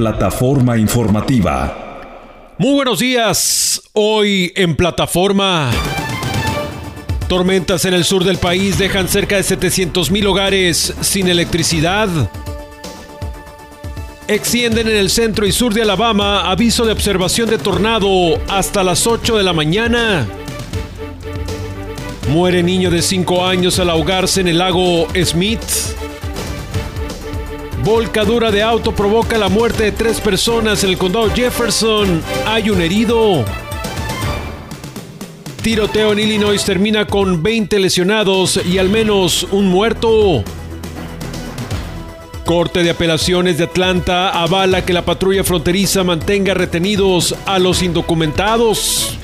Plataforma informativa. Muy buenos días. Hoy en plataforma. Tormentas en el sur del país dejan cerca de 700 mil hogares sin electricidad. Extienden en el centro y sur de Alabama aviso de observación de tornado hasta las 8 de la mañana. Muere niño de 5 años al ahogarse en el lago Smith. Volcadura de auto provoca la muerte de tres personas en el condado Jefferson. Hay un herido. Tiroteo en Illinois termina con 20 lesionados y al menos un muerto. Corte de Apelaciones de Atlanta avala que la patrulla fronteriza mantenga retenidos a los indocumentados.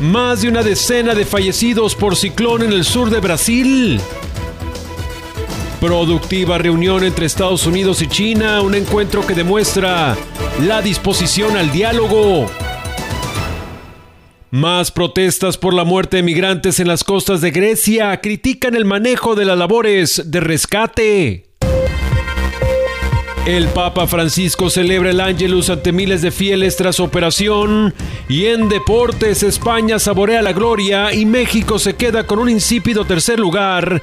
Más de una decena de fallecidos por ciclón en el sur de Brasil. Productiva reunión entre Estados Unidos y China, un encuentro que demuestra la disposición al diálogo. Más protestas por la muerte de migrantes en las costas de Grecia critican el manejo de las labores de rescate. El Papa Francisco celebra el Ángelus ante miles de fieles tras operación. Y en deportes, España saborea la gloria y México se queda con un insípido tercer lugar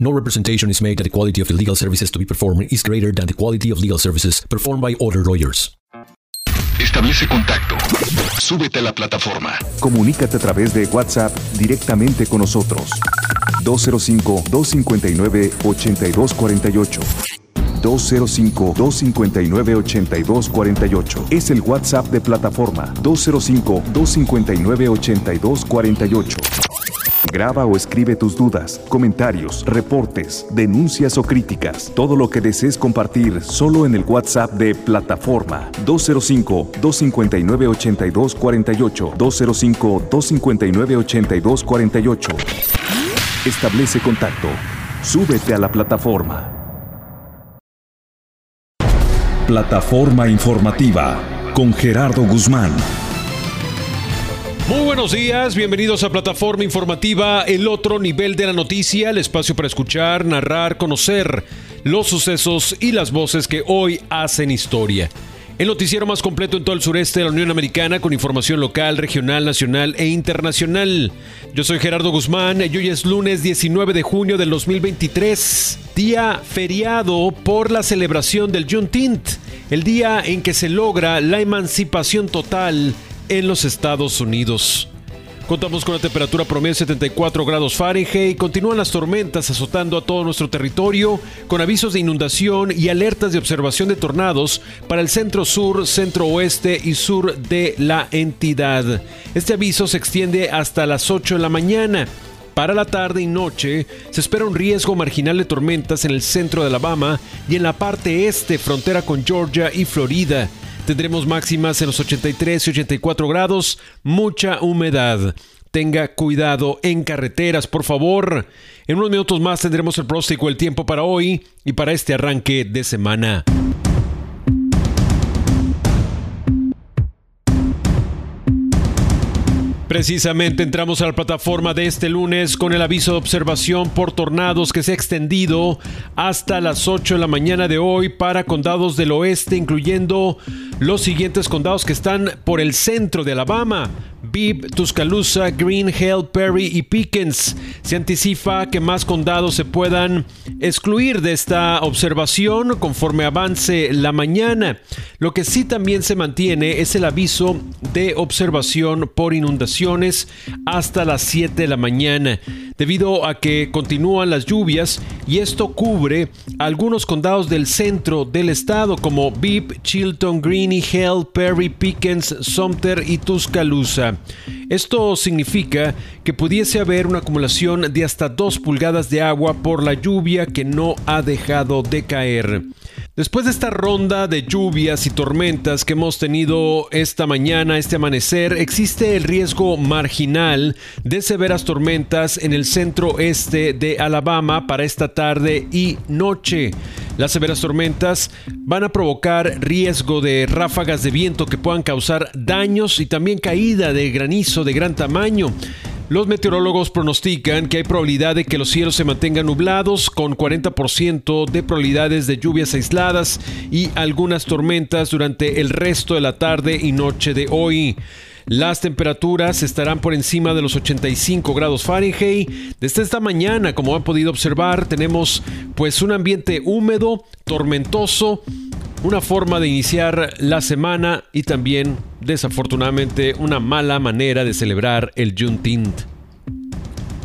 No representation is made that the quality of the legal services to be performed is greater than the quality of legal services performed by other lawyers. Establece contacto. Súbete a la plataforma. Comunícate a través de WhatsApp directamente con nosotros. 205-259-8248. 205-259-8248. Es el WhatsApp de plataforma. 205-259-8248. Graba o escribe tus dudas, comentarios, reportes, denuncias o críticas. Todo lo que desees compartir solo en el WhatsApp de plataforma 205-259-8248. 205-259-8248. Establece contacto. Súbete a la plataforma. Plataforma informativa con Gerardo Guzmán. Muy buenos días, bienvenidos a Plataforma Informativa, el otro nivel de la noticia, el espacio para escuchar, narrar, conocer los sucesos y las voces que hoy hacen historia. El noticiero más completo en todo el sureste de la Unión Americana con información local, regional, nacional e internacional. Yo soy Gerardo Guzmán y hoy es lunes 19 de junio del 2023, día feriado por la celebración del Juneteenth, el día en que se logra la emancipación total en los Estados Unidos. Contamos con una temperatura promedio de 74 grados Fahrenheit. Continúan las tormentas azotando a todo nuestro territorio con avisos de inundación y alertas de observación de tornados para el centro sur, centro oeste y sur de la entidad. Este aviso se extiende hasta las 8 de la mañana. Para la tarde y noche se espera un riesgo marginal de tormentas en el centro de Alabama y en la parte este, frontera con Georgia y Florida. Tendremos máximas en los 83 y 84 grados, mucha humedad. Tenga cuidado en carreteras, por favor. En unos minutos más tendremos el próstico el tiempo para hoy y para este arranque de semana. Precisamente entramos a la plataforma de este lunes con el aviso de observación por tornados que se ha extendido hasta las 8 de la mañana de hoy para condados del oeste, incluyendo los siguientes condados que están por el centro de Alabama. Bibb, Tuscaloosa, Green Hill, Perry y Pickens. Se anticipa que más condados se puedan excluir de esta observación conforme avance la mañana. Lo que sí también se mantiene es el aviso de observación por inundaciones hasta las 7 de la mañana, debido a que continúan las lluvias y esto cubre algunos condados del centro del estado como Bibb, Chilton, Greene Hill, Perry, Pickens, Sumter y Tuscaloosa. Esto significa que pudiese haber una acumulación de hasta 2 pulgadas de agua por la lluvia que no ha dejado de caer. Después de esta ronda de lluvias y tormentas que hemos tenido esta mañana, este amanecer, existe el riesgo marginal de severas tormentas en el centro este de Alabama para esta tarde y noche. Las severas tormentas van a provocar riesgo de ráfagas de viento que puedan causar daños y también caída de granizo de gran tamaño. Los meteorólogos pronostican que hay probabilidad de que los cielos se mantengan nublados con 40% de probabilidades de lluvias aisladas y algunas tormentas durante el resto de la tarde y noche de hoy. Las temperaturas estarán por encima de los 85 grados Fahrenheit. Desde esta mañana, como han podido observar, tenemos pues un ambiente húmedo, tormentoso, una forma de iniciar la semana y también, desafortunadamente, una mala manera de celebrar el Juneteenth.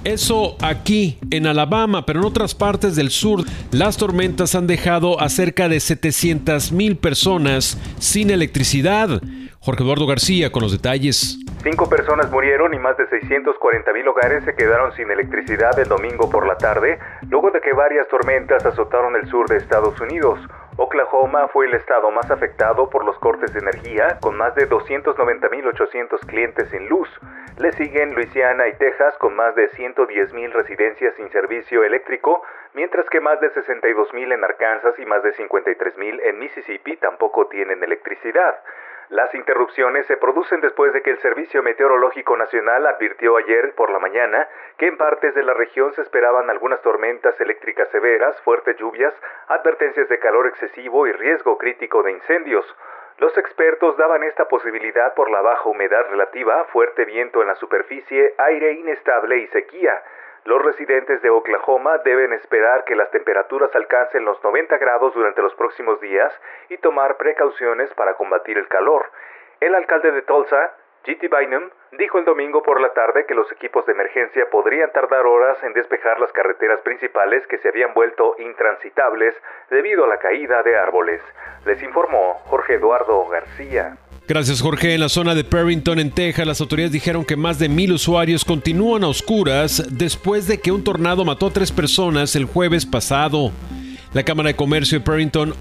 Eso aquí en Alabama, pero en otras partes del sur, las tormentas han dejado a cerca de 700 mil personas sin electricidad. Jorge Eduardo García con los detalles. Cinco personas murieron y más de 640 mil hogares se quedaron sin electricidad el domingo por la tarde, luego de que varias tormentas azotaron el sur de Estados Unidos. Oklahoma fue el estado más afectado por los cortes de energía, con más de 290.800 clientes sin luz. Le siguen Luisiana y Texas con más de 110.000 residencias sin servicio eléctrico, mientras que más de 62.000 en Arkansas y más de 53.000 en Mississippi tampoco tienen electricidad. Las interrupciones se producen después de que el Servicio Meteorológico Nacional advirtió ayer por la mañana que en partes de la región se esperaban algunas tormentas eléctricas severas, fuertes lluvias, advertencias de calor excesivo y riesgo crítico de incendios. Los expertos daban esta posibilidad por la baja humedad relativa, fuerte viento en la superficie, aire inestable y sequía. Los residentes de Oklahoma deben esperar que las temperaturas alcancen los 90 grados durante los próximos días y tomar precauciones para combatir el calor. El alcalde de Tulsa, G.T. Bynum, dijo el domingo por la tarde que los equipos de emergencia podrían tardar horas en despejar las carreteras principales que se habían vuelto intransitables debido a la caída de árboles. Les informó Jorge Eduardo García. Gracias Jorge. En la zona de Perrington, en Texas, las autoridades dijeron que más de mil usuarios continúan a oscuras después de que un tornado mató a tres personas el jueves pasado. La Cámara de Comercio de Perrington,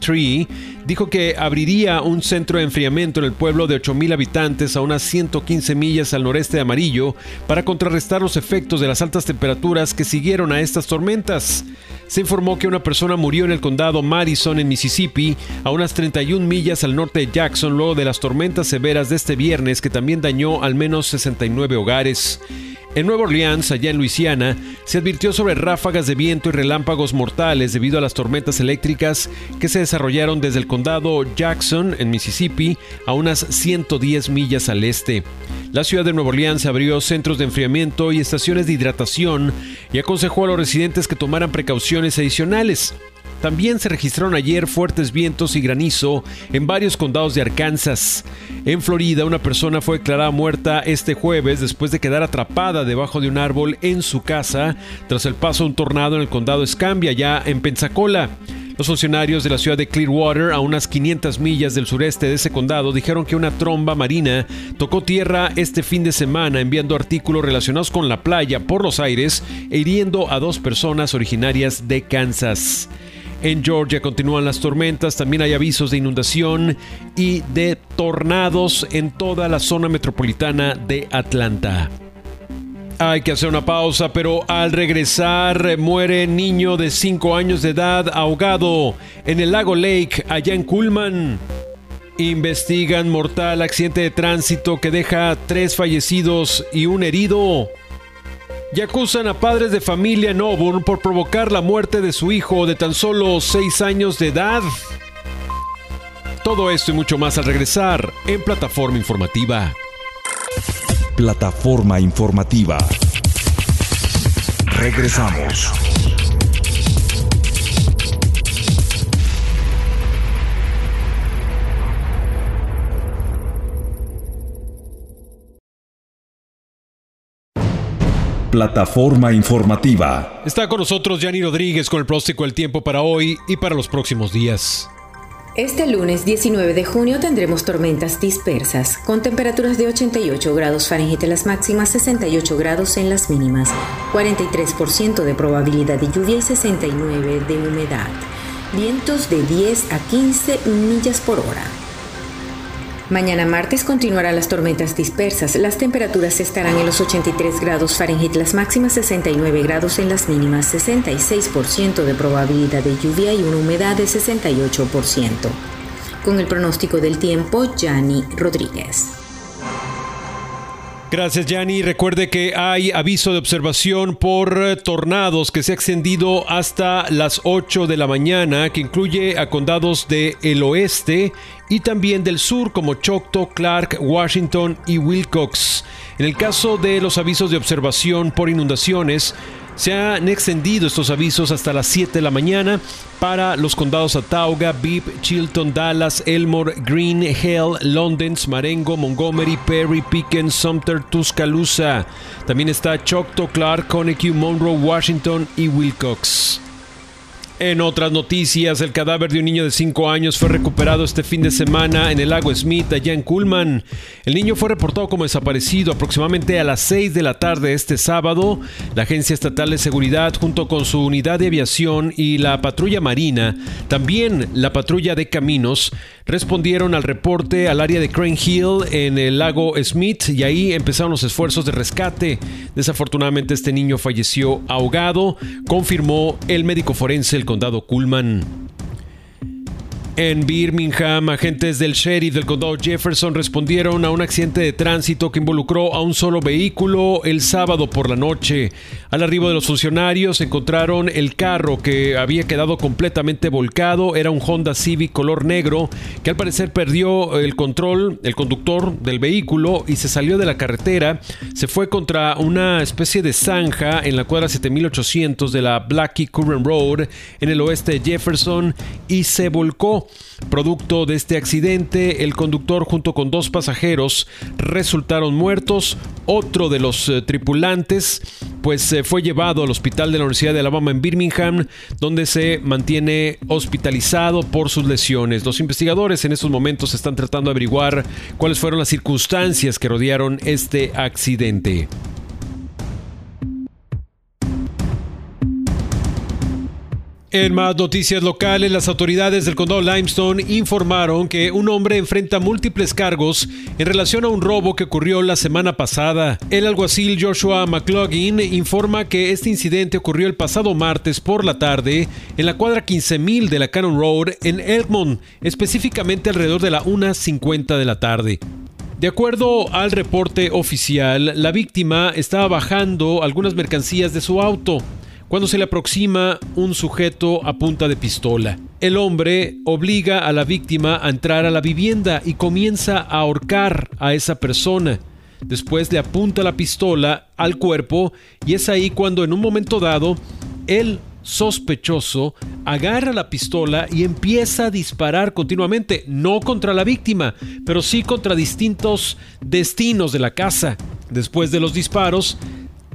Tree, dijo que abriría un centro de enfriamiento en el pueblo de 8.000 habitantes a unas 115 millas al noreste de Amarillo para contrarrestar los efectos de las altas temperaturas que siguieron a estas tormentas. Se informó que una persona murió en el condado Madison, en Mississippi, a unas 31 millas al norte de Jackson, luego de las tormentas severas de este viernes que también dañó al menos 69 hogares. En Nueva Orleans, allá en Luisiana, se advirtió sobre ráfagas de viento y relámpagos mortales debido a las tormentas eléctricas que se desarrollaron desde el condado Jackson, en Mississippi, a unas 110 millas al este. La ciudad de Nueva Orleans abrió centros de enfriamiento y estaciones de hidratación y aconsejó a los residentes que tomaran precauciones adicionales. También se registraron ayer fuertes vientos y granizo en varios condados de Arkansas. En Florida, una persona fue declarada muerta este jueves después de quedar atrapada debajo de un árbol en su casa tras el paso de un tornado en el condado Escambia, ya en Pensacola. Los funcionarios de la ciudad de Clearwater, a unas 500 millas del sureste de ese condado, dijeron que una tromba marina tocó tierra este fin de semana enviando artículos relacionados con la playa por los aires e hiriendo a dos personas originarias de Kansas. En Georgia continúan las tormentas, también hay avisos de inundación y de tornados en toda la zona metropolitana de Atlanta. Hay que hacer una pausa, pero al regresar muere niño de 5 años de edad ahogado en el lago Lake, allá en Cullman. Investigan mortal accidente de tránsito que deja tres fallecidos y un herido y acusan a padres de familia en Auburn por provocar la muerte de su hijo de tan solo 6 años de edad. Todo esto y mucho más al regresar en Plataforma Informativa. Plataforma Informativa. Regresamos. Plataforma informativa. Está con nosotros Yanni Rodríguez con el próstico del tiempo para hoy y para los próximos días. Este lunes 19 de junio tendremos tormentas dispersas, con temperaturas de 88 grados Fahrenheit en las máximas, 68 grados en las mínimas, 43% de probabilidad de lluvia y 69 de humedad. Vientos de 10 a 15 millas por hora. Mañana martes continuarán las tormentas dispersas. Las temperaturas estarán en los 83 grados Fahrenheit, las máximas 69 grados en las mínimas, 66% de probabilidad de lluvia y una humedad de 68%. Con el pronóstico del tiempo, Yanni Rodríguez. Gracias, Yanni. Recuerde que hay aviso de observación por tornados que se ha extendido hasta las 8 de la mañana, que incluye a condados del el oeste y también del sur como Choctaw, Clark, Washington y Wilcox. En el caso de los avisos de observación por inundaciones, se han extendido estos avisos hasta las 7 de la mañana para los condados Atauga, Bibb, Chilton, Dallas, Elmore, Green, Hell, London, Marengo, Montgomery, Perry, Pickens, Sumter, Tuscaloosa. También está Choctaw, Clark, Conecuh, Monroe, Washington y Wilcox. En otras noticias, el cadáver de un niño de 5 años fue recuperado este fin de semana en el lago Smith, allá en Cullman. El niño fue reportado como desaparecido aproximadamente a las 6 de la tarde este sábado. La Agencia Estatal de Seguridad, junto con su unidad de aviación y la patrulla marina, también la patrulla de caminos, respondieron al reporte al área de Crane Hill en el lago Smith y ahí empezaron los esfuerzos de rescate. Desafortunadamente este niño falleció ahogado, confirmó el médico forense el condado Kuhlman. En Birmingham, agentes del sheriff del condado Jefferson respondieron a un accidente de tránsito que involucró a un solo vehículo el sábado por la noche. Al arribo de los funcionarios encontraron el carro que había quedado completamente volcado. Era un Honda Civic color negro que al parecer perdió el control, el conductor del vehículo y se salió de la carretera. Se fue contra una especie de zanja en la cuadra 7800 de la Blackie Current Road en el oeste de Jefferson y se volcó. Producto de este accidente, el conductor junto con dos pasajeros resultaron muertos. Otro de los eh, tripulantes pues fue llevado al hospital de la Universidad de Alabama en Birmingham, donde se mantiene hospitalizado por sus lesiones. Los investigadores en estos momentos están tratando de averiguar cuáles fueron las circunstancias que rodearon este accidente. En más noticias locales, las autoridades del condado Limestone informaron que un hombre enfrenta múltiples cargos en relación a un robo que ocurrió la semana pasada. El alguacil Joshua McLaughlin informa que este incidente ocurrió el pasado martes por la tarde en la cuadra 15000 de la Cannon Road en Elmont, específicamente alrededor de la 1.50 de la tarde. De acuerdo al reporte oficial, la víctima estaba bajando algunas mercancías de su auto cuando se le aproxima un sujeto a punta de pistola. El hombre obliga a la víctima a entrar a la vivienda y comienza a ahorcar a esa persona. Después le apunta la pistola al cuerpo y es ahí cuando en un momento dado el sospechoso agarra la pistola y empieza a disparar continuamente, no contra la víctima, pero sí contra distintos destinos de la casa. Después de los disparos,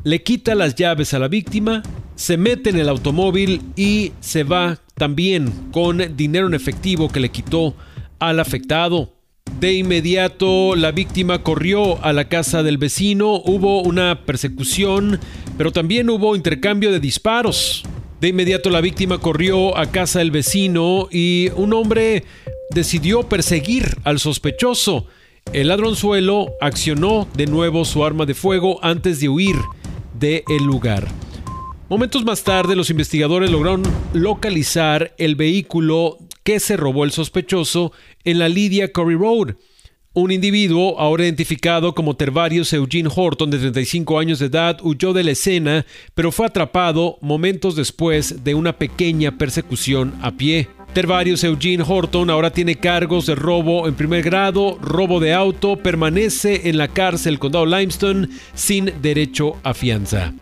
le quita las llaves a la víctima se mete en el automóvil y se va también con dinero en efectivo que le quitó al afectado. De inmediato la víctima corrió a la casa del vecino, hubo una persecución, pero también hubo intercambio de disparos. De inmediato la víctima corrió a casa del vecino y un hombre decidió perseguir al sospechoso. El ladronzuelo accionó de nuevo su arma de fuego antes de huir del lugar. Momentos más tarde, los investigadores lograron localizar el vehículo que se robó el sospechoso en la Lydia Corey Road. Un individuo, ahora identificado como Tervarius Eugene Horton, de 35 años de edad, huyó de la escena, pero fue atrapado momentos después de una pequeña persecución a pie. Tervarius Eugene Horton ahora tiene cargos de robo en primer grado, robo de auto, permanece en la cárcel condado Limestone sin derecho a fianza.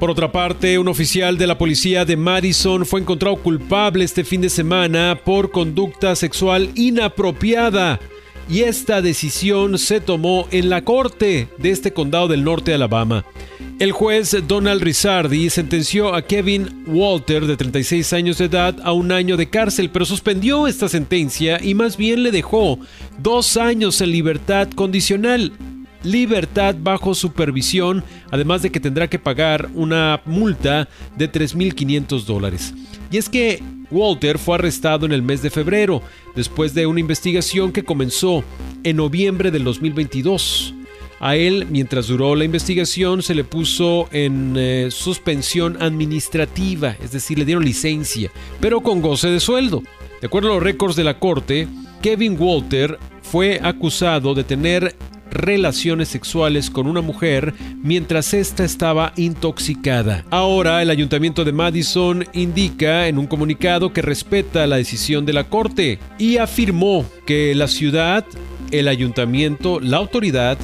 Por otra parte, un oficial de la policía de Madison fue encontrado culpable este fin de semana por conducta sexual inapropiada y esta decisión se tomó en la corte de este condado del norte de Alabama. El juez Donald Rizardi sentenció a Kevin Walter, de 36 años de edad, a un año de cárcel, pero suspendió esta sentencia y más bien le dejó dos años en libertad condicional libertad bajo supervisión, además de que tendrá que pagar una multa de 3.500 dólares. Y es que Walter fue arrestado en el mes de febrero, después de una investigación que comenzó en noviembre del 2022. A él, mientras duró la investigación, se le puso en eh, suspensión administrativa, es decir, le dieron licencia, pero con goce de sueldo. De acuerdo a los récords de la corte, Kevin Walter fue acusado de tener relaciones sexuales con una mujer mientras ésta estaba intoxicada. Ahora el ayuntamiento de Madison indica en un comunicado que respeta la decisión de la corte y afirmó que la ciudad, el ayuntamiento, la autoridad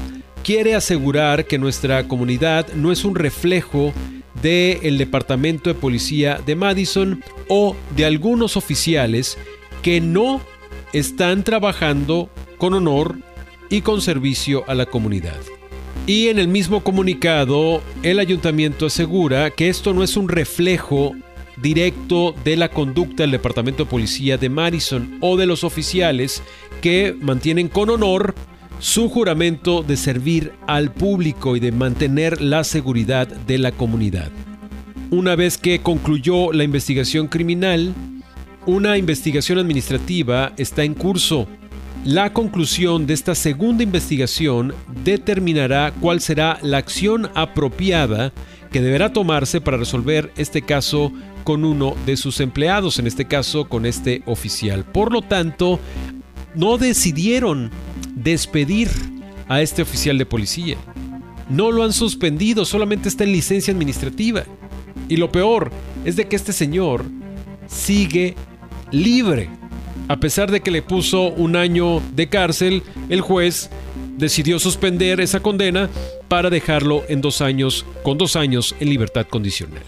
quiere asegurar que nuestra comunidad no es un reflejo del Departamento de Policía de Madison o de algunos oficiales que no están trabajando con honor y con servicio a la comunidad. Y en el mismo comunicado, el ayuntamiento asegura que esto no es un reflejo directo de la conducta del Departamento de Policía de Madison o de los oficiales que mantienen con honor su juramento de servir al público y de mantener la seguridad de la comunidad. Una vez que concluyó la investigación criminal, una investigación administrativa está en curso la conclusión de esta segunda investigación determinará cuál será la acción apropiada que deberá tomarse para resolver este caso con uno de sus empleados, en este caso con este oficial. Por lo tanto, no decidieron despedir a este oficial de policía. No lo han suspendido, solamente está en licencia administrativa. Y lo peor es de que este señor sigue libre. A pesar de que le puso un año de cárcel, el juez decidió suspender esa condena para dejarlo en dos años, con dos años en libertad condicional.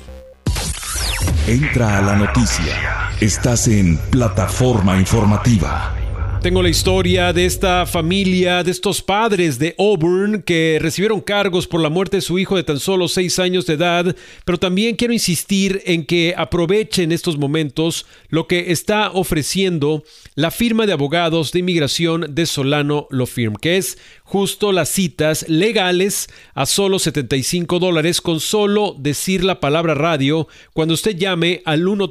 Entra a la noticia. Estás en plataforma informativa. Tengo la historia de esta familia, de estos padres de Auburn que recibieron cargos por la muerte de su hijo de tan solo seis años de edad, pero también quiero insistir en que aprovechen estos momentos lo que está ofreciendo la firma de abogados de inmigración de Solano Law Firm, que es justo las citas legales a solo 75 dólares con solo decir la palabra radio cuando usted llame al 1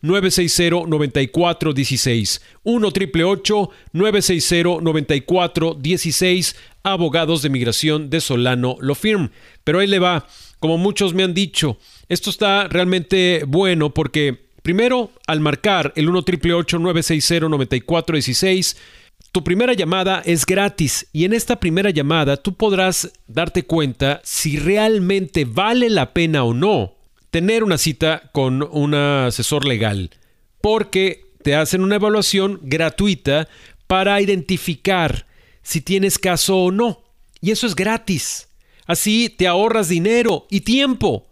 960 9416 1 960 9416 abogados de migración de Solano Lo Firm. Pero ahí le va, como muchos me han dicho, esto está realmente bueno porque primero al marcar el 1 960 9416 tu primera llamada es gratis y en esta primera llamada tú podrás darte cuenta si realmente vale la pena o no tener una cita con un asesor legal, porque te hacen una evaluación gratuita para identificar si tienes caso o no. Y eso es gratis. Así te ahorras dinero y tiempo.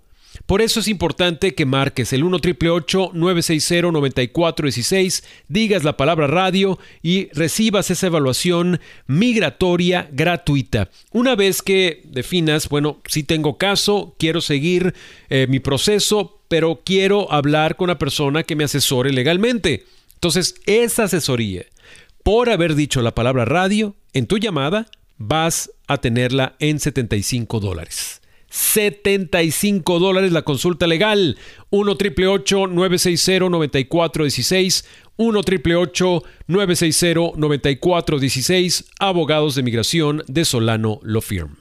Por eso es importante que marques el 1 960 9416, digas la palabra radio y recibas esa evaluación migratoria gratuita. Una vez que definas, bueno, si tengo caso, quiero seguir eh, mi proceso, pero quiero hablar con una persona que me asesore legalmente. Entonces, esa asesoría, por haber dicho la palabra radio en tu llamada, vas a tenerla en 75 dólares. 75 dólares la consulta legal. 1 triple 960 9416. 1 triple 960 9416. Abogados de migración de Solano Law Firm.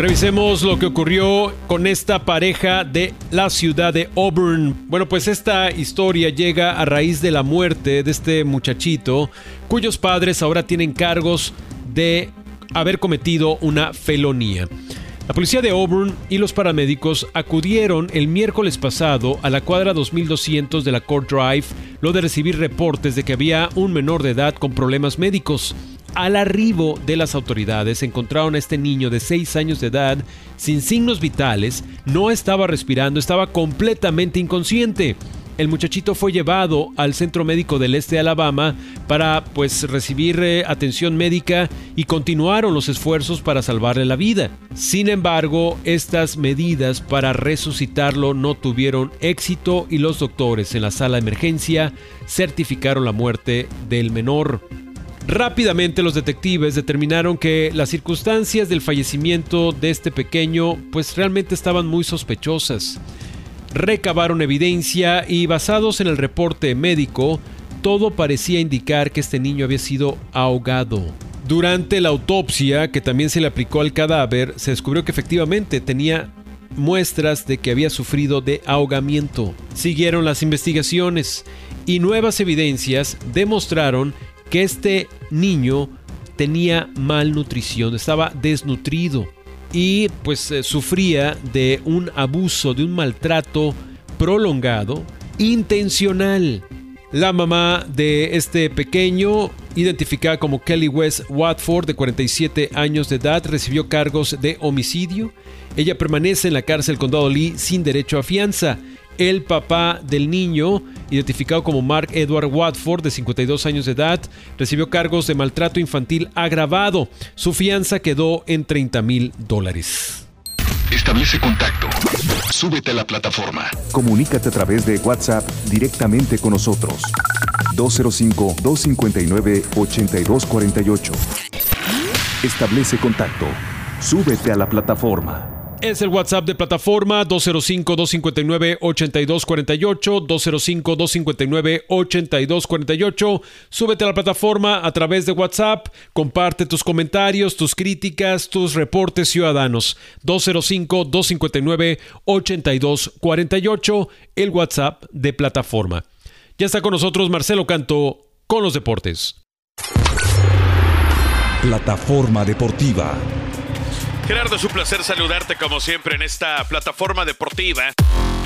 Revisemos lo que ocurrió con esta pareja de la ciudad de Auburn. Bueno, pues esta historia llega a raíz de la muerte de este muchachito, cuyos padres ahora tienen cargos de haber cometido una felonía. La policía de Auburn y los paramédicos acudieron el miércoles pasado a la cuadra 2200 de la Court Drive, lo de recibir reportes de que había un menor de edad con problemas médicos. Al arribo de las autoridades encontraron a este niño de 6 años de edad sin signos vitales, no estaba respirando, estaba completamente inconsciente el muchachito fue llevado al centro médico del este de Alabama para pues recibir eh, atención médica y continuaron los esfuerzos para salvarle la vida. Sin embargo, estas medidas para resucitarlo no tuvieron éxito y los doctores en la sala de emergencia certificaron la muerte del menor. Rápidamente los detectives determinaron que las circunstancias del fallecimiento de este pequeño pues realmente estaban muy sospechosas recabaron evidencia y basados en el reporte médico, todo parecía indicar que este niño había sido ahogado. Durante la autopsia, que también se le aplicó al cadáver, se descubrió que efectivamente tenía muestras de que había sufrido de ahogamiento. Siguieron las investigaciones y nuevas evidencias demostraron que este niño tenía malnutrición, estaba desnutrido y pues eh, sufría de un abuso, de un maltrato prolongado, intencional. La mamá de este pequeño, identificada como Kelly West Watford, de 47 años de edad, recibió cargos de homicidio. Ella permanece en la cárcel condado Lee sin derecho a fianza. El papá del niño, identificado como Mark Edward Watford, de 52 años de edad, recibió cargos de maltrato infantil agravado. Su fianza quedó en 30 mil dólares. Establece contacto. Súbete a la plataforma. Comunícate a través de WhatsApp directamente con nosotros. 205-259-8248. Establece contacto. Súbete a la plataforma. Es el WhatsApp de plataforma 205-259-8248, 205-259-8248. Súbete a la plataforma a través de WhatsApp, comparte tus comentarios, tus críticas, tus reportes ciudadanos. 205-259-8248, el WhatsApp de plataforma. Ya está con nosotros Marcelo Canto con los deportes. Plataforma Deportiva. Gerardo, es un placer saludarte como siempre en esta plataforma deportiva.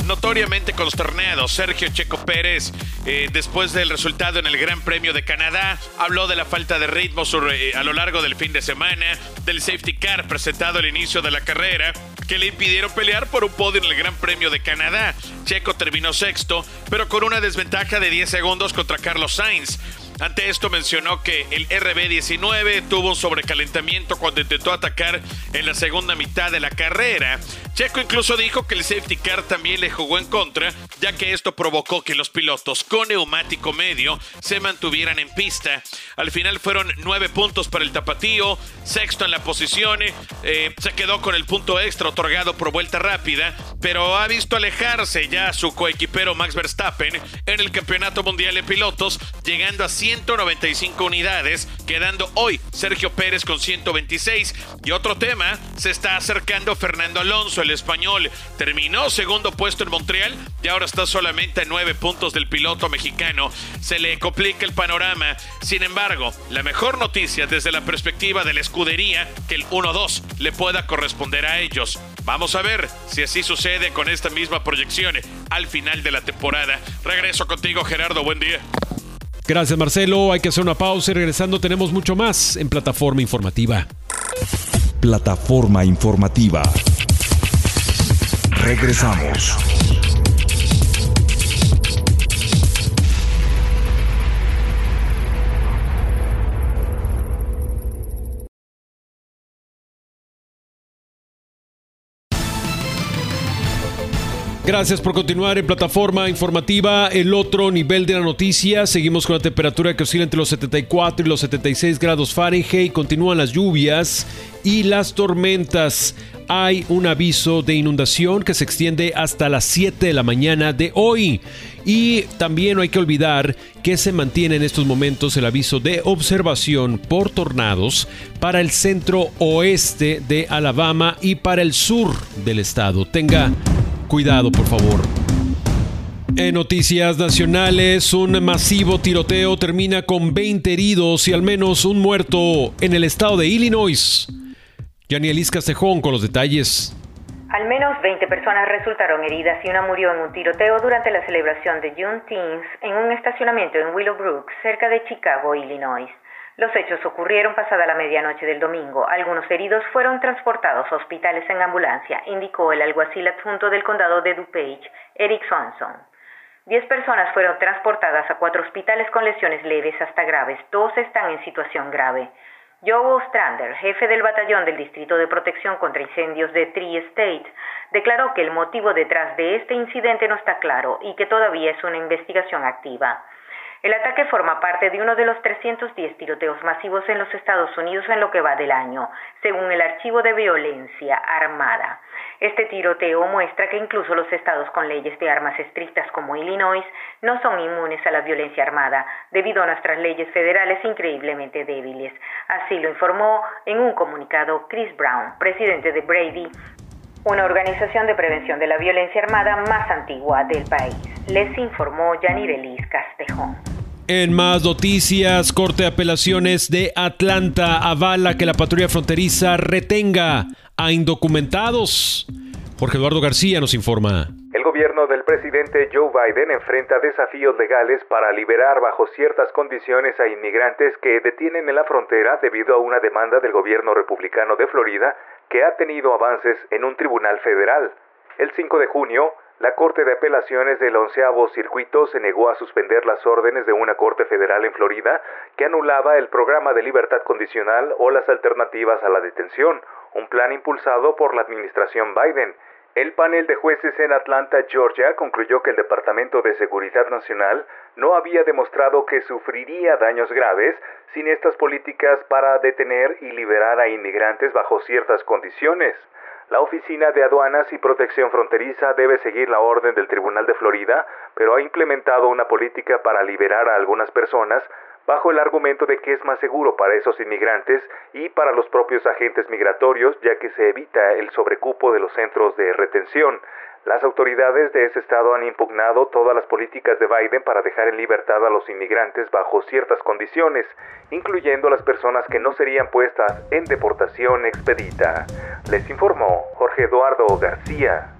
Notoriamente consternado, Sergio Checo Pérez, eh, después del resultado en el Gran Premio de Canadá, habló de la falta de ritmo eh, a lo largo del fin de semana, del safety car presentado al inicio de la carrera, que le impidieron pelear por un podio en el Gran Premio de Canadá. Checo terminó sexto, pero con una desventaja de 10 segundos contra Carlos Sainz. Ante esto mencionó que el RB19 tuvo un sobrecalentamiento cuando intentó atacar en la segunda mitad de la carrera. Checo incluso dijo que el safety car también le jugó en contra, ya que esto provocó que los pilotos con neumático medio se mantuvieran en pista. Al final fueron nueve puntos para el tapatío, sexto en la posición, eh, se quedó con el punto extra otorgado por vuelta rápida, pero ha visto alejarse ya su coequipero Max Verstappen en el Campeonato Mundial de Pilotos, llegando a 195 unidades, quedando hoy Sergio Pérez con 126. Y otro tema, se está acercando Fernando Alonso, el español. Terminó segundo puesto en Montreal y ahora está solamente a nueve puntos del piloto mexicano. Se le complica el panorama. Sin embargo, la mejor noticia desde la perspectiva de la escudería, que el 1-2 le pueda corresponder a ellos. Vamos a ver si así sucede con esta misma proyección al final de la temporada. Regreso contigo, Gerardo. Buen día. Gracias Marcelo, hay que hacer una pausa y regresando tenemos mucho más en Plataforma Informativa. Plataforma Informativa. Regresamos. Gracias por continuar en plataforma informativa El otro nivel de la noticia. Seguimos con la temperatura que oscila entre los 74 y los 76 grados Fahrenheit. Continúan las lluvias y las tormentas. Hay un aviso de inundación que se extiende hasta las 7 de la mañana de hoy. Y también no hay que olvidar que se mantiene en estos momentos el aviso de observación por tornados para el centro oeste de Alabama y para el sur del estado. Tenga Cuidado, por favor. En noticias nacionales, un masivo tiroteo termina con 20 heridos y al menos un muerto en el estado de Illinois. Yanielis Castejón con los detalles. Al menos 20 personas resultaron heridas y una murió en un tiroteo durante la celebración de Juneteenth en un estacionamiento en Willowbrook, cerca de Chicago, Illinois. Los hechos ocurrieron pasada la medianoche del domingo. Algunos heridos fueron transportados a hospitales en ambulancia, indicó el alguacil adjunto del condado de DuPage, Eric Swanson. Diez personas fueron transportadas a cuatro hospitales con lesiones leves hasta graves. Dos están en situación grave. Joe Ostrander, jefe del batallón del Distrito de Protección contra Incendios de Tree State, declaró que el motivo detrás de este incidente no está claro y que todavía es una investigación activa. El ataque forma parte de uno de los 310 tiroteos masivos en los Estados Unidos en lo que va del año, según el Archivo de Violencia Armada. Este tiroteo muestra que incluso los estados con leyes de armas estrictas como Illinois no son inmunes a la violencia armada, debido a nuestras leyes federales increíblemente débiles. Así lo informó en un comunicado Chris Brown, presidente de Brady, una organización de prevención de la violencia armada más antigua del país. Les informó Yanirelis Castejón. En más noticias, Corte de Apelaciones de Atlanta avala que la patrulla fronteriza retenga a indocumentados. Jorge Eduardo García nos informa. El gobierno del presidente Joe Biden enfrenta desafíos legales para liberar bajo ciertas condiciones a inmigrantes que detienen en la frontera debido a una demanda del gobierno republicano de Florida que ha tenido avances en un tribunal federal. El 5 de junio, la Corte de Apelaciones del onceavo circuito se negó a suspender las órdenes de una Corte Federal en Florida que anulaba el programa de libertad condicional o las alternativas a la detención, un plan impulsado por la administración Biden. El panel de jueces en Atlanta, Georgia, concluyó que el Departamento de Seguridad Nacional no había demostrado que sufriría daños graves sin estas políticas para detener y liberar a inmigrantes bajo ciertas condiciones. La Oficina de Aduanas y Protección Fronteriza debe seguir la orden del Tribunal de Florida, pero ha implementado una política para liberar a algunas personas bajo el argumento de que es más seguro para esos inmigrantes y para los propios agentes migratorios, ya que se evita el sobrecupo de los centros de retención. Las autoridades de ese estado han impugnado todas las políticas de Biden para dejar en libertad a los inmigrantes bajo ciertas condiciones, incluyendo las personas que no serían puestas en deportación expedita. Les informó Jorge Eduardo García.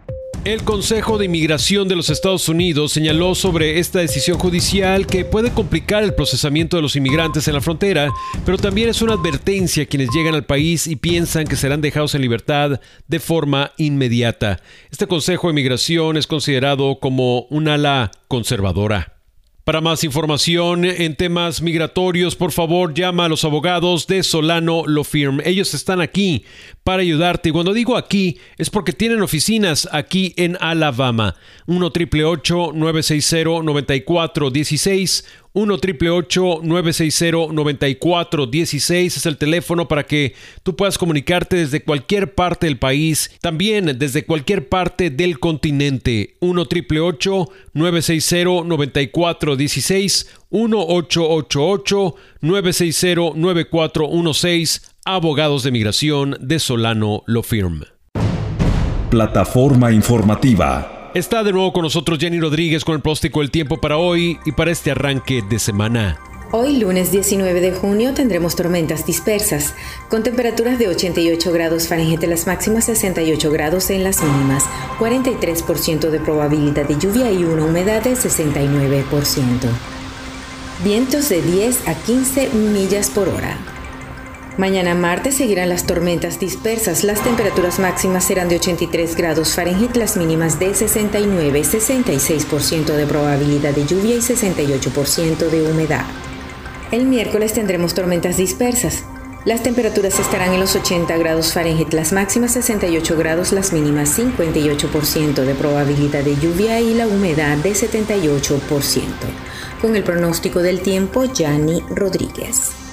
El Consejo de Inmigración de los Estados Unidos señaló sobre esta decisión judicial que puede complicar el procesamiento de los inmigrantes en la frontera, pero también es una advertencia a quienes llegan al país y piensan que serán dejados en libertad de forma inmediata. Este Consejo de Inmigración es considerado como un ala conservadora. Para más información en temas migratorios, por favor, llama a los abogados de Solano Lo Firm. Ellos están aquí para ayudarte. Y cuando digo aquí, es porque tienen oficinas aquí en Alabama. 1 960 9416 1 960 9416 es el teléfono para que tú puedas comunicarte desde cualquier parte del país, también desde cualquier parte del continente. 1 960 9416 1888 960 9416 Abogados de Migración de Solano Lo Firm. Plataforma informativa. Está de nuevo con nosotros Jenny Rodríguez con el próstico del tiempo para hoy y para este arranque de semana. Hoy, lunes 19 de junio, tendremos tormentas dispersas, con temperaturas de 88 grados Fahrenheit en las máximas, 68 grados en las mínimas, 43% de probabilidad de lluvia y una humedad de 69%. Vientos de 10 a 15 millas por hora. Mañana martes seguirán las tormentas dispersas. Las temperaturas máximas serán de 83 grados Fahrenheit, las mínimas de 69, 66% de probabilidad de lluvia y 68% de humedad. El miércoles tendremos tormentas dispersas. Las temperaturas estarán en los 80 grados Fahrenheit, las máximas 68 grados, las mínimas 58% de probabilidad de lluvia y la humedad de 78%. Con el pronóstico del tiempo, Yanni Rodríguez.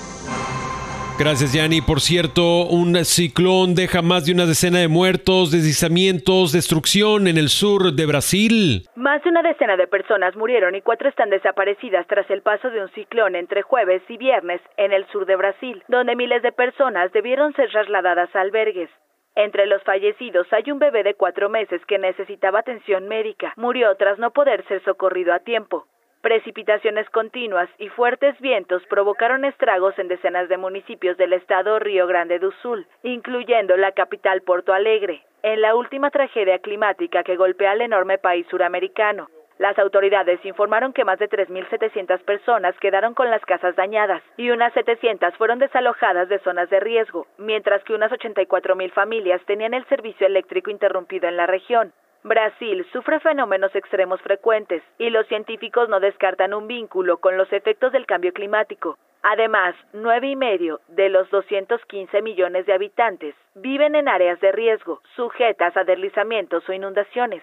Gracias, Yanni. Por cierto, un ciclón deja más de una decena de muertos, deslizamientos, destrucción en el sur de Brasil. Más de una decena de personas murieron y cuatro están desaparecidas tras el paso de un ciclón entre jueves y viernes en el sur de Brasil, donde miles de personas debieron ser trasladadas a albergues. Entre los fallecidos hay un bebé de cuatro meses que necesitaba atención médica. Murió tras no poder ser socorrido a tiempo. Precipitaciones continuas y fuertes vientos provocaron estragos en decenas de municipios del estado Río Grande do Sul, incluyendo la capital Porto Alegre, en la última tragedia climática que golpea al enorme país suramericano. Las autoridades informaron que más de 3.700 personas quedaron con las casas dañadas y unas 700 fueron desalojadas de zonas de riesgo, mientras que unas 84.000 familias tenían el servicio eléctrico interrumpido en la región. Brasil sufre fenómenos extremos frecuentes y los científicos no descartan un vínculo con los efectos del cambio climático. Además, nueve y medio de los 215 millones de habitantes viven en áreas de riesgo, sujetas a deslizamientos o inundaciones.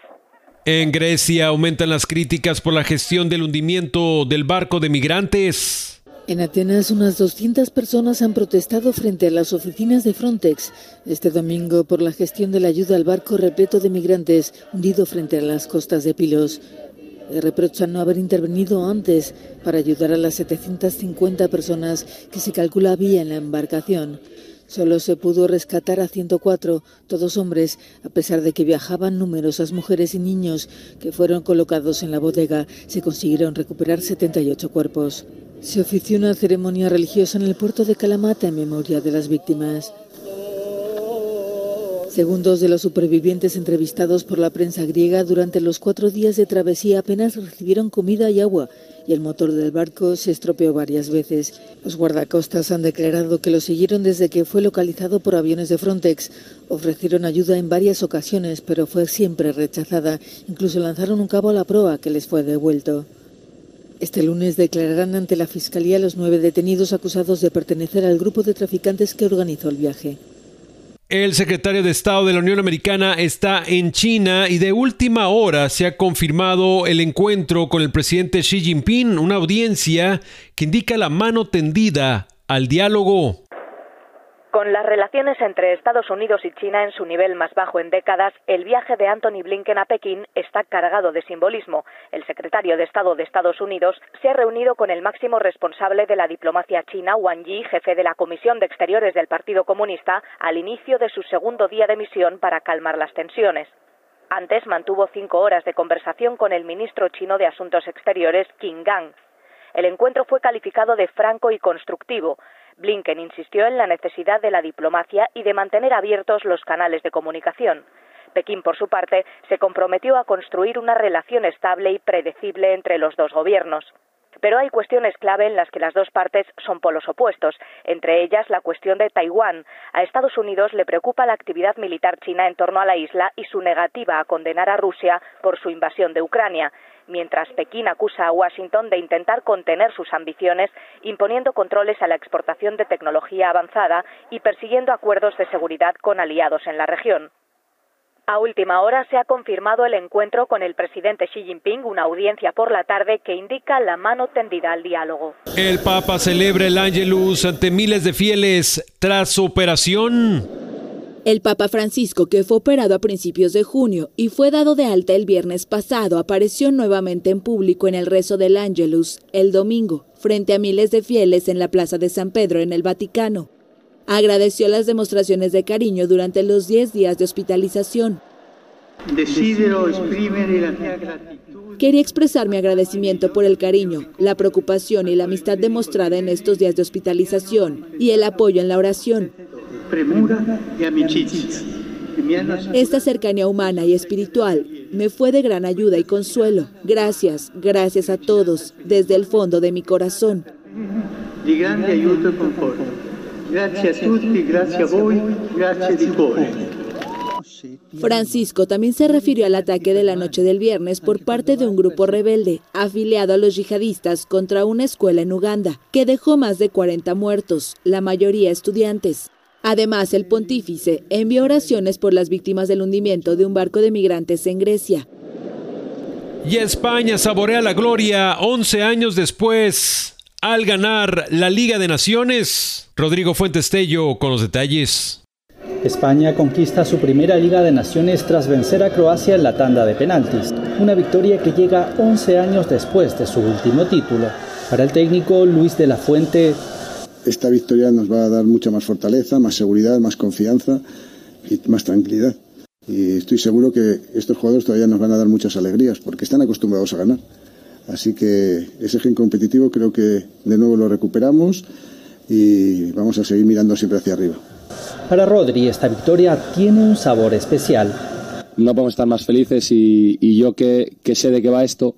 En Grecia aumentan las críticas por la gestión del hundimiento del barco de migrantes. En Atenas, unas 200 personas han protestado frente a las oficinas de Frontex este domingo por la gestión de la ayuda al barco repleto de migrantes hundido frente a las costas de Pilos. Reprochan no haber intervenido antes para ayudar a las 750 personas que se calcula había en la embarcación. Solo se pudo rescatar a 104, todos hombres, a pesar de que viajaban numerosas mujeres y niños que fueron colocados en la bodega. Se consiguieron recuperar 78 cuerpos. Se ofició una ceremonia religiosa en el puerto de Kalamata en memoria de las víctimas. Según dos de los supervivientes entrevistados por la prensa griega, durante los cuatro días de travesía apenas recibieron comida y agua y el motor del barco se estropeó varias veces. Los guardacostas han declarado que lo siguieron desde que fue localizado por aviones de Frontex. Ofrecieron ayuda en varias ocasiones, pero fue siempre rechazada. Incluso lanzaron un cabo a la proa que les fue devuelto. Este lunes declararán ante la Fiscalía los nueve detenidos acusados de pertenecer al grupo de traficantes que organizó el viaje. El secretario de Estado de la Unión Americana está en China y de última hora se ha confirmado el encuentro con el presidente Xi Jinping, una audiencia que indica la mano tendida al diálogo. Con las relaciones entre Estados Unidos y China en su nivel más bajo en décadas, el viaje de Anthony Blinken a Pekín está cargado de simbolismo. El secretario de Estado de Estados Unidos se ha reunido con el máximo responsable de la diplomacia china, Wang Yi, jefe de la Comisión de Exteriores del Partido Comunista, al inicio de su segundo día de misión para calmar las tensiones. Antes mantuvo cinco horas de conversación con el ministro chino de Asuntos Exteriores, Qin Gang. El encuentro fue calificado de franco y constructivo. Blinken insistió en la necesidad de la diplomacia y de mantener abiertos los canales de comunicación. Pekín, por su parte, se comprometió a construir una relación estable y predecible entre los dos gobiernos. Pero hay cuestiones clave en las que las dos partes son polos opuestos, entre ellas la cuestión de Taiwán. A Estados Unidos le preocupa la actividad militar china en torno a la isla y su negativa a condenar a Rusia por su invasión de Ucrania mientras Pekín acusa a Washington de intentar contener sus ambiciones imponiendo controles a la exportación de tecnología avanzada y persiguiendo acuerdos de seguridad con aliados en la región. A última hora se ha confirmado el encuentro con el presidente Xi Jinping, una audiencia por la tarde que indica la mano tendida al diálogo. El Papa celebra el Angelus ante miles de fieles tras su operación. El Papa Francisco, que fue operado a principios de junio y fue dado de alta el viernes pasado, apareció nuevamente en público en el rezo del Angelus el domingo, frente a miles de fieles en la Plaza de San Pedro en el Vaticano agradeció las demostraciones de cariño durante los 10 días de hospitalización. Quería expresar mi agradecimiento por el cariño, la preocupación y la amistad demostrada en estos días de hospitalización y el apoyo en la oración. Esta cercanía humana y espiritual me fue de gran ayuda y consuelo. Gracias, gracias a todos, desde el fondo de mi corazón. Grazie a tutti, grazie a voi, grazie di cuore. Francisco también se refirió al ataque de la noche del viernes por parte de un grupo rebelde afiliado a los yihadistas contra una escuela en Uganda, que dejó más de 40 muertos, la mayoría estudiantes. Además, el pontífice envió oraciones por las víctimas del hundimiento de un barco de migrantes en Grecia. Y España saborea la gloria 11 años después al ganar la Liga de Naciones. Rodrigo Fuentes Tello con los detalles. España conquista su primera Liga de Naciones tras vencer a Croacia en la tanda de penaltis, una victoria que llega 11 años después de su último título. Para el técnico Luis de la Fuente, esta victoria nos va a dar mucha más fortaleza, más seguridad, más confianza y más tranquilidad. Y estoy seguro que estos jugadores todavía nos van a dar muchas alegrías porque están acostumbrados a ganar. Así que ese gen competitivo creo que de nuevo lo recuperamos y vamos a seguir mirando siempre hacia arriba. Para Rodri esta victoria tiene un sabor especial. No podemos estar más felices y, yo que, sé de qué va esto,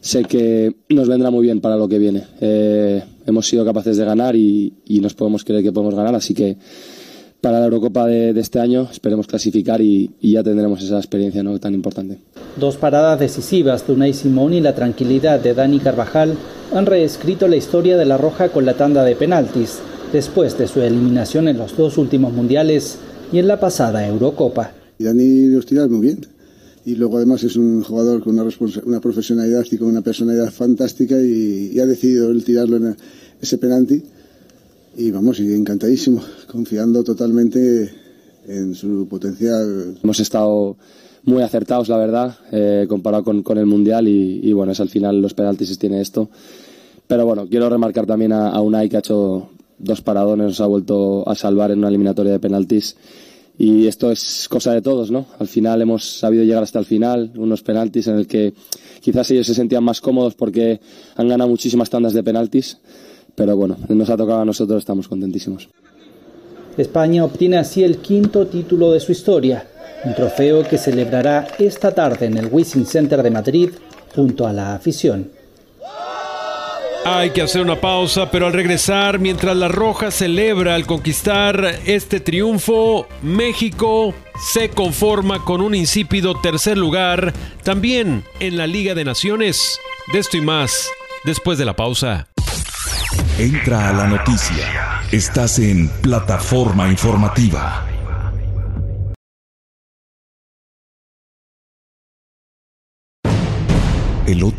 sé que nos vendrá muy bien para lo que viene. Eh, hemos sido capaces de ganar y, nos podemos creer que podemos ganar, así que para la Eurocopa de, este año esperemos clasificar y, ya tendremos esa experiencia ¿no? tan importante. Dos paradas decisivas de Unai Simón y la tranquilidad de Dani Carvajal han reescrito la historia de la Roja con la tanda de penaltis después de su eliminación en los dos últimos mundiales y en la pasada Eurocopa. Y Dani los tira muy bien. Y luego además es un jugador con una, una profesionalidad y con una personalidad fantástica y, ha decidido él tirarlo en ese penalti. Y vamos, y encantadísimo, confiando totalmente en su potencial. Hemos estado muy acertados, la verdad, eh, comparado con, con, el Mundial y, bueno, es al final los penaltis tiene esto. Pero bueno, quiero remarcar también a, a Unai que ha hecho dos paradones, nos ha vuelto a salvar en una eliminatoria de penaltis. Y esto es cosa de todos, ¿no? Al final hemos sabido llegar hasta el final, unos penaltis en el que quizás ellos se sentían más cómodos porque han ganado muchísimas tandas de penaltis. Pero bueno, nos ha tocado a nosotros, estamos contentísimos. España obtiene así el quinto título de su historia, un trofeo que celebrará esta tarde en el Wishing Center de Madrid junto a la afición. Hay que hacer una pausa, pero al regresar, mientras la Roja celebra al conquistar este triunfo, México se conforma con un insípido tercer lugar también en la Liga de Naciones. De esto y más, después de la pausa. Entra a la noticia. Estás en plataforma informativa.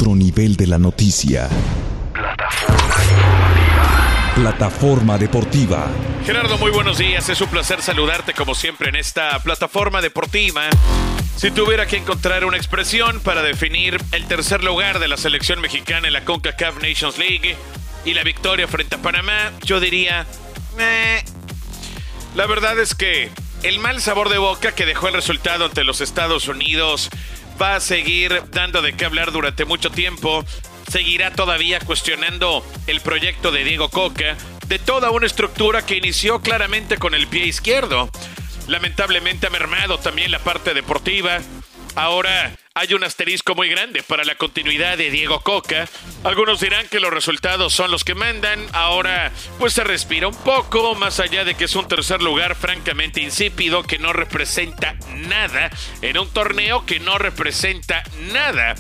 Otro nivel de la noticia Plataforma Deportiva. Gerardo, muy buenos días. Es un placer saludarte como siempre en esta plataforma deportiva. Si tuviera que encontrar una expresión para definir el tercer lugar de la selección mexicana en la CONCACAF Nations League y la victoria frente a Panamá, yo diría... La verdad es que el mal sabor de boca que dejó el resultado ante los Estados Unidos va a seguir dando de qué hablar durante mucho tiempo seguirá todavía cuestionando el proyecto de Diego Coca de toda una estructura que inició claramente con el pie izquierdo. Lamentablemente ha mermado también la parte deportiva. Ahora hay un asterisco muy grande para la continuidad de Diego Coca. Algunos dirán que los resultados son los que mandan. Ahora pues se respira un poco, más allá de que es un tercer lugar francamente insípido que no representa nada en un torneo que no representa nada.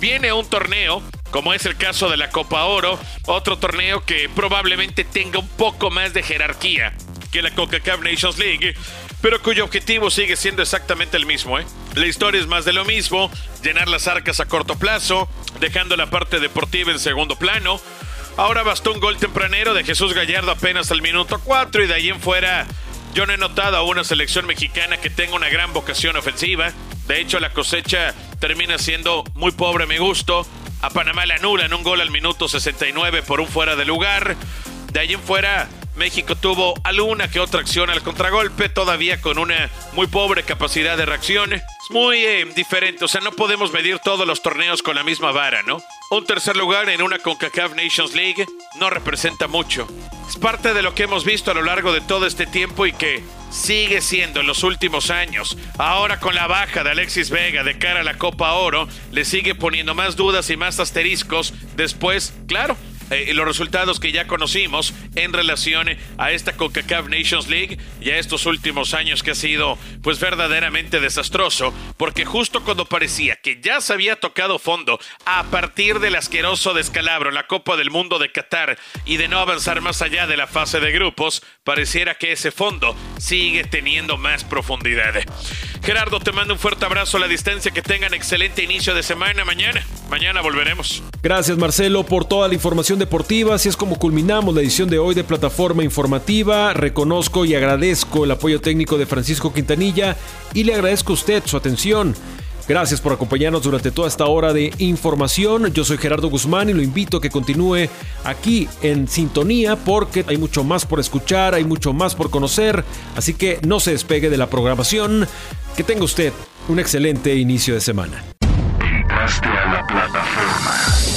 Viene un torneo como es el caso de la Copa Oro, otro torneo que probablemente tenga un poco más de jerarquía que la Coca-Cola Nations League, pero cuyo objetivo sigue siendo exactamente el mismo. ¿eh? La historia es más de lo mismo, llenar las arcas a corto plazo, dejando la parte deportiva en segundo plano. Ahora bastó un gol tempranero de Jesús Gallardo apenas al minuto 4 y de ahí en fuera yo no he notado a una selección mexicana que tenga una gran vocación ofensiva. De hecho, la cosecha termina siendo muy pobre a mi gusto. A Panamá le anulan un gol al minuto 69 por un fuera de lugar. De ahí en fuera, México tuvo alguna que otra acción al contragolpe, todavía con una muy pobre capacidad de reacción. Es muy eh, diferente, o sea, no podemos medir todos los torneos con la misma vara, ¿no? Un tercer lugar en una CONCACAF Nations League no representa mucho. Es parte de lo que hemos visto a lo largo de todo este tiempo y que sigue siendo en los últimos años. Ahora con la baja de Alexis Vega de cara a la Copa Oro, le sigue poniendo más dudas y más asteriscos. Después, claro, eh, los resultados que ya conocimos en relación a esta CONCACAF Nations League y a estos últimos años que ha sido pues verdaderamente desastroso, porque justo cuando parecía que ya se había tocado fondo a partir del asqueroso descalabro en la Copa del Mundo de Qatar y de no avanzar más allá de la fase de grupos, pareciera que ese fondo sigue teniendo más profundidad. Gerardo, te mando un fuerte abrazo a la distancia, que tengan excelente inicio de semana mañana. Mañana volveremos. Gracias Marcelo por toda la información deportiva, así es como culminamos la edición de hoy de Plataforma Informativa. Reconozco y agradezco el apoyo técnico de Francisco Quintanilla y le agradezco a usted su atención. Gracias por acompañarnos durante toda esta hora de información. Yo soy Gerardo Guzmán y lo invito a que continúe aquí en sintonía porque hay mucho más por escuchar, hay mucho más por conocer, así que no se despegue de la programación. Que tenga usted un excelente inicio de semana. Entraste a la plataforma.